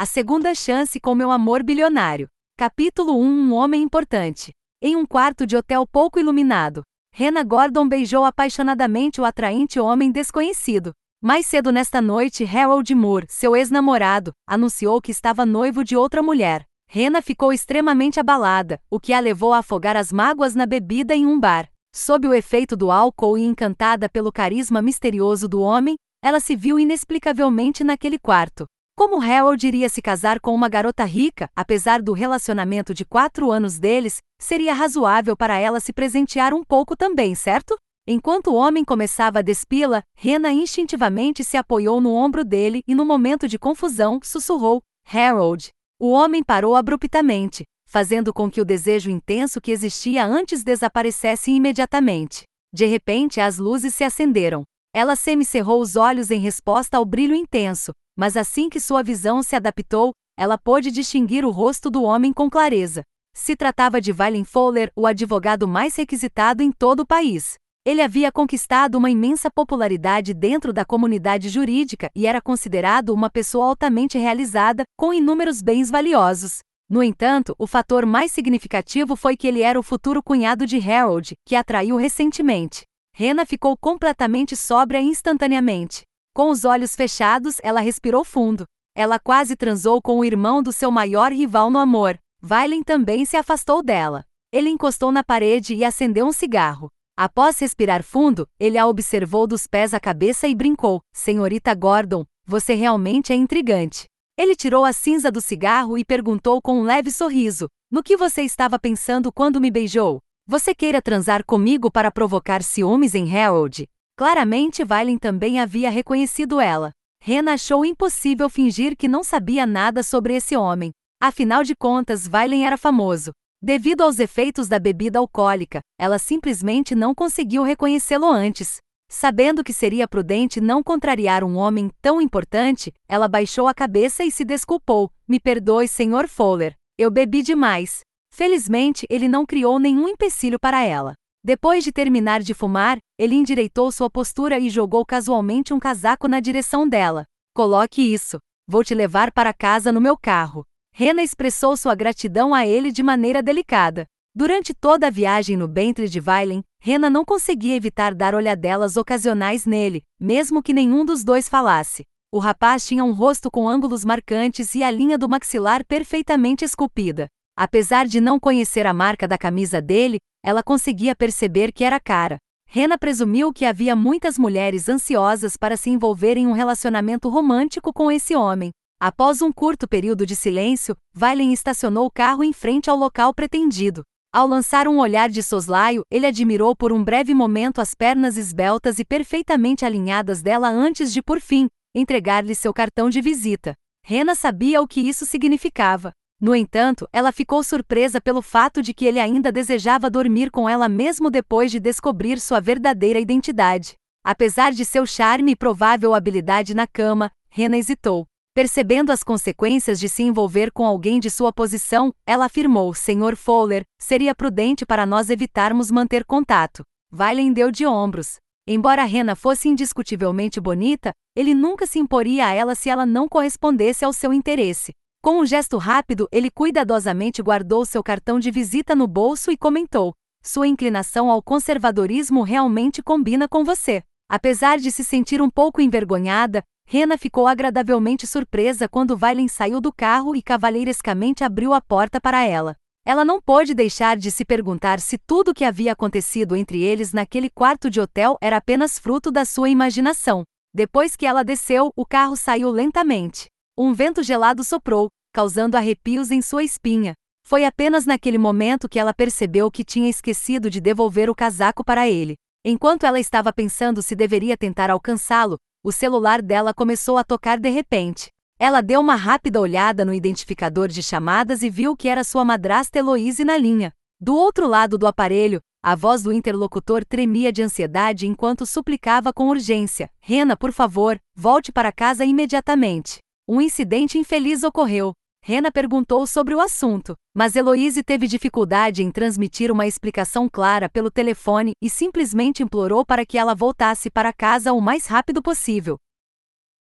A segunda chance com meu amor bilionário. Capítulo 1 Um homem importante. Em um quarto de hotel pouco iluminado, Hannah Gordon beijou apaixonadamente o atraente homem desconhecido. Mais cedo nesta noite, Harold Moore, seu ex-namorado, anunciou que estava noivo de outra mulher. Hannah ficou extremamente abalada, o que a levou a afogar as mágoas na bebida em um bar. Sob o efeito do álcool e encantada pelo carisma misterioso do homem, ela se viu inexplicavelmente naquele quarto. Como Harold iria se casar com uma garota rica, apesar do relacionamento de quatro anos deles, seria razoável para ela se presentear um pouco também, certo? Enquanto o homem começava a despila, Rena instintivamente se apoiou no ombro dele e, no momento de confusão, sussurrou: Harold. O homem parou abruptamente, fazendo com que o desejo intenso que existia antes desaparecesse imediatamente. De repente, as luzes se acenderam. Ela semicerrou os olhos em resposta ao brilho intenso, mas assim que sua visão se adaptou, ela pôde distinguir o rosto do homem com clareza. Se tratava de Valen Fowler, o advogado mais requisitado em todo o país. Ele havia conquistado uma imensa popularidade dentro da comunidade jurídica e era considerado uma pessoa altamente realizada, com inúmeros bens valiosos. No entanto, o fator mais significativo foi que ele era o futuro cunhado de Harold, que atraiu recentemente. Rena ficou completamente sóbria instantaneamente. Com os olhos fechados, ela respirou fundo. Ela quase transou com o irmão do seu maior rival no amor. Vailen também se afastou dela. Ele encostou na parede e acendeu um cigarro. Após respirar fundo, ele a observou dos pés à cabeça e brincou: Senhorita Gordon, você realmente é intrigante. Ele tirou a cinza do cigarro e perguntou com um leve sorriso: No que você estava pensando quando me beijou? Você queira transar comigo para provocar ciúmes em Harold? Claramente Valen também havia reconhecido ela. Rena achou impossível fingir que não sabia nada sobre esse homem. Afinal de contas, Valen era famoso. Devido aos efeitos da bebida alcoólica, ela simplesmente não conseguiu reconhecê-lo antes. Sabendo que seria prudente não contrariar um homem tão importante, ela baixou a cabeça e se desculpou. Me perdoe, Sr. Fowler. Eu bebi demais. Felizmente, ele não criou nenhum empecilho para ela. Depois de terminar de fumar, ele endireitou sua postura e jogou casualmente um casaco na direção dela. Coloque isso. Vou te levar para casa no meu carro. Rena expressou sua gratidão a ele de maneira delicada. Durante toda a viagem no Bentley de Weilen, Rena não conseguia evitar dar olhadelas ocasionais nele, mesmo que nenhum dos dois falasse. O rapaz tinha um rosto com ângulos marcantes e a linha do maxilar perfeitamente esculpida. Apesar de não conhecer a marca da camisa dele, ela conseguia perceber que era cara. Rena presumiu que havia muitas mulheres ansiosas para se envolver em um relacionamento romântico com esse homem. Após um curto período de silêncio, Valen estacionou o carro em frente ao local pretendido. Ao lançar um olhar de soslaio, ele admirou por um breve momento as pernas esbeltas e perfeitamente alinhadas dela antes de, por fim, entregar-lhe seu cartão de visita. Rena sabia o que isso significava. No entanto, ela ficou surpresa pelo fato de que ele ainda desejava dormir com ela mesmo depois de descobrir sua verdadeira identidade. Apesar de seu charme e provável habilidade na cama, Rena hesitou. Percebendo as consequências de se envolver com alguém de sua posição, ela afirmou: Senhor Fowler, seria prudente para nós evitarmos manter contato. Valen deu de ombros. Embora Rena fosse indiscutivelmente bonita, ele nunca se imporia a ela se ela não correspondesse ao seu interesse. Com um gesto rápido, ele cuidadosamente guardou seu cartão de visita no bolso e comentou: Sua inclinação ao conservadorismo realmente combina com você. Apesar de se sentir um pouco envergonhada, Rena ficou agradavelmente surpresa quando Valen saiu do carro e cavalheirescamente abriu a porta para ela. Ela não pôde deixar de se perguntar se tudo o que havia acontecido entre eles naquele quarto de hotel era apenas fruto da sua imaginação. Depois que ela desceu, o carro saiu lentamente. Um vento gelado soprou, causando arrepios em sua espinha. Foi apenas naquele momento que ela percebeu que tinha esquecido de devolver o casaco para ele. Enquanto ela estava pensando se deveria tentar alcançá-lo, o celular dela começou a tocar de repente. Ela deu uma rápida olhada no identificador de chamadas e viu que era sua madrasta Heloise na linha. Do outro lado do aparelho, a voz do interlocutor tremia de ansiedade enquanto suplicava com urgência: Rena, por favor, volte para casa imediatamente. Um incidente infeliz ocorreu. Rena perguntou sobre o assunto, mas Heloise teve dificuldade em transmitir uma explicação clara pelo telefone e simplesmente implorou para que ela voltasse para casa o mais rápido possível.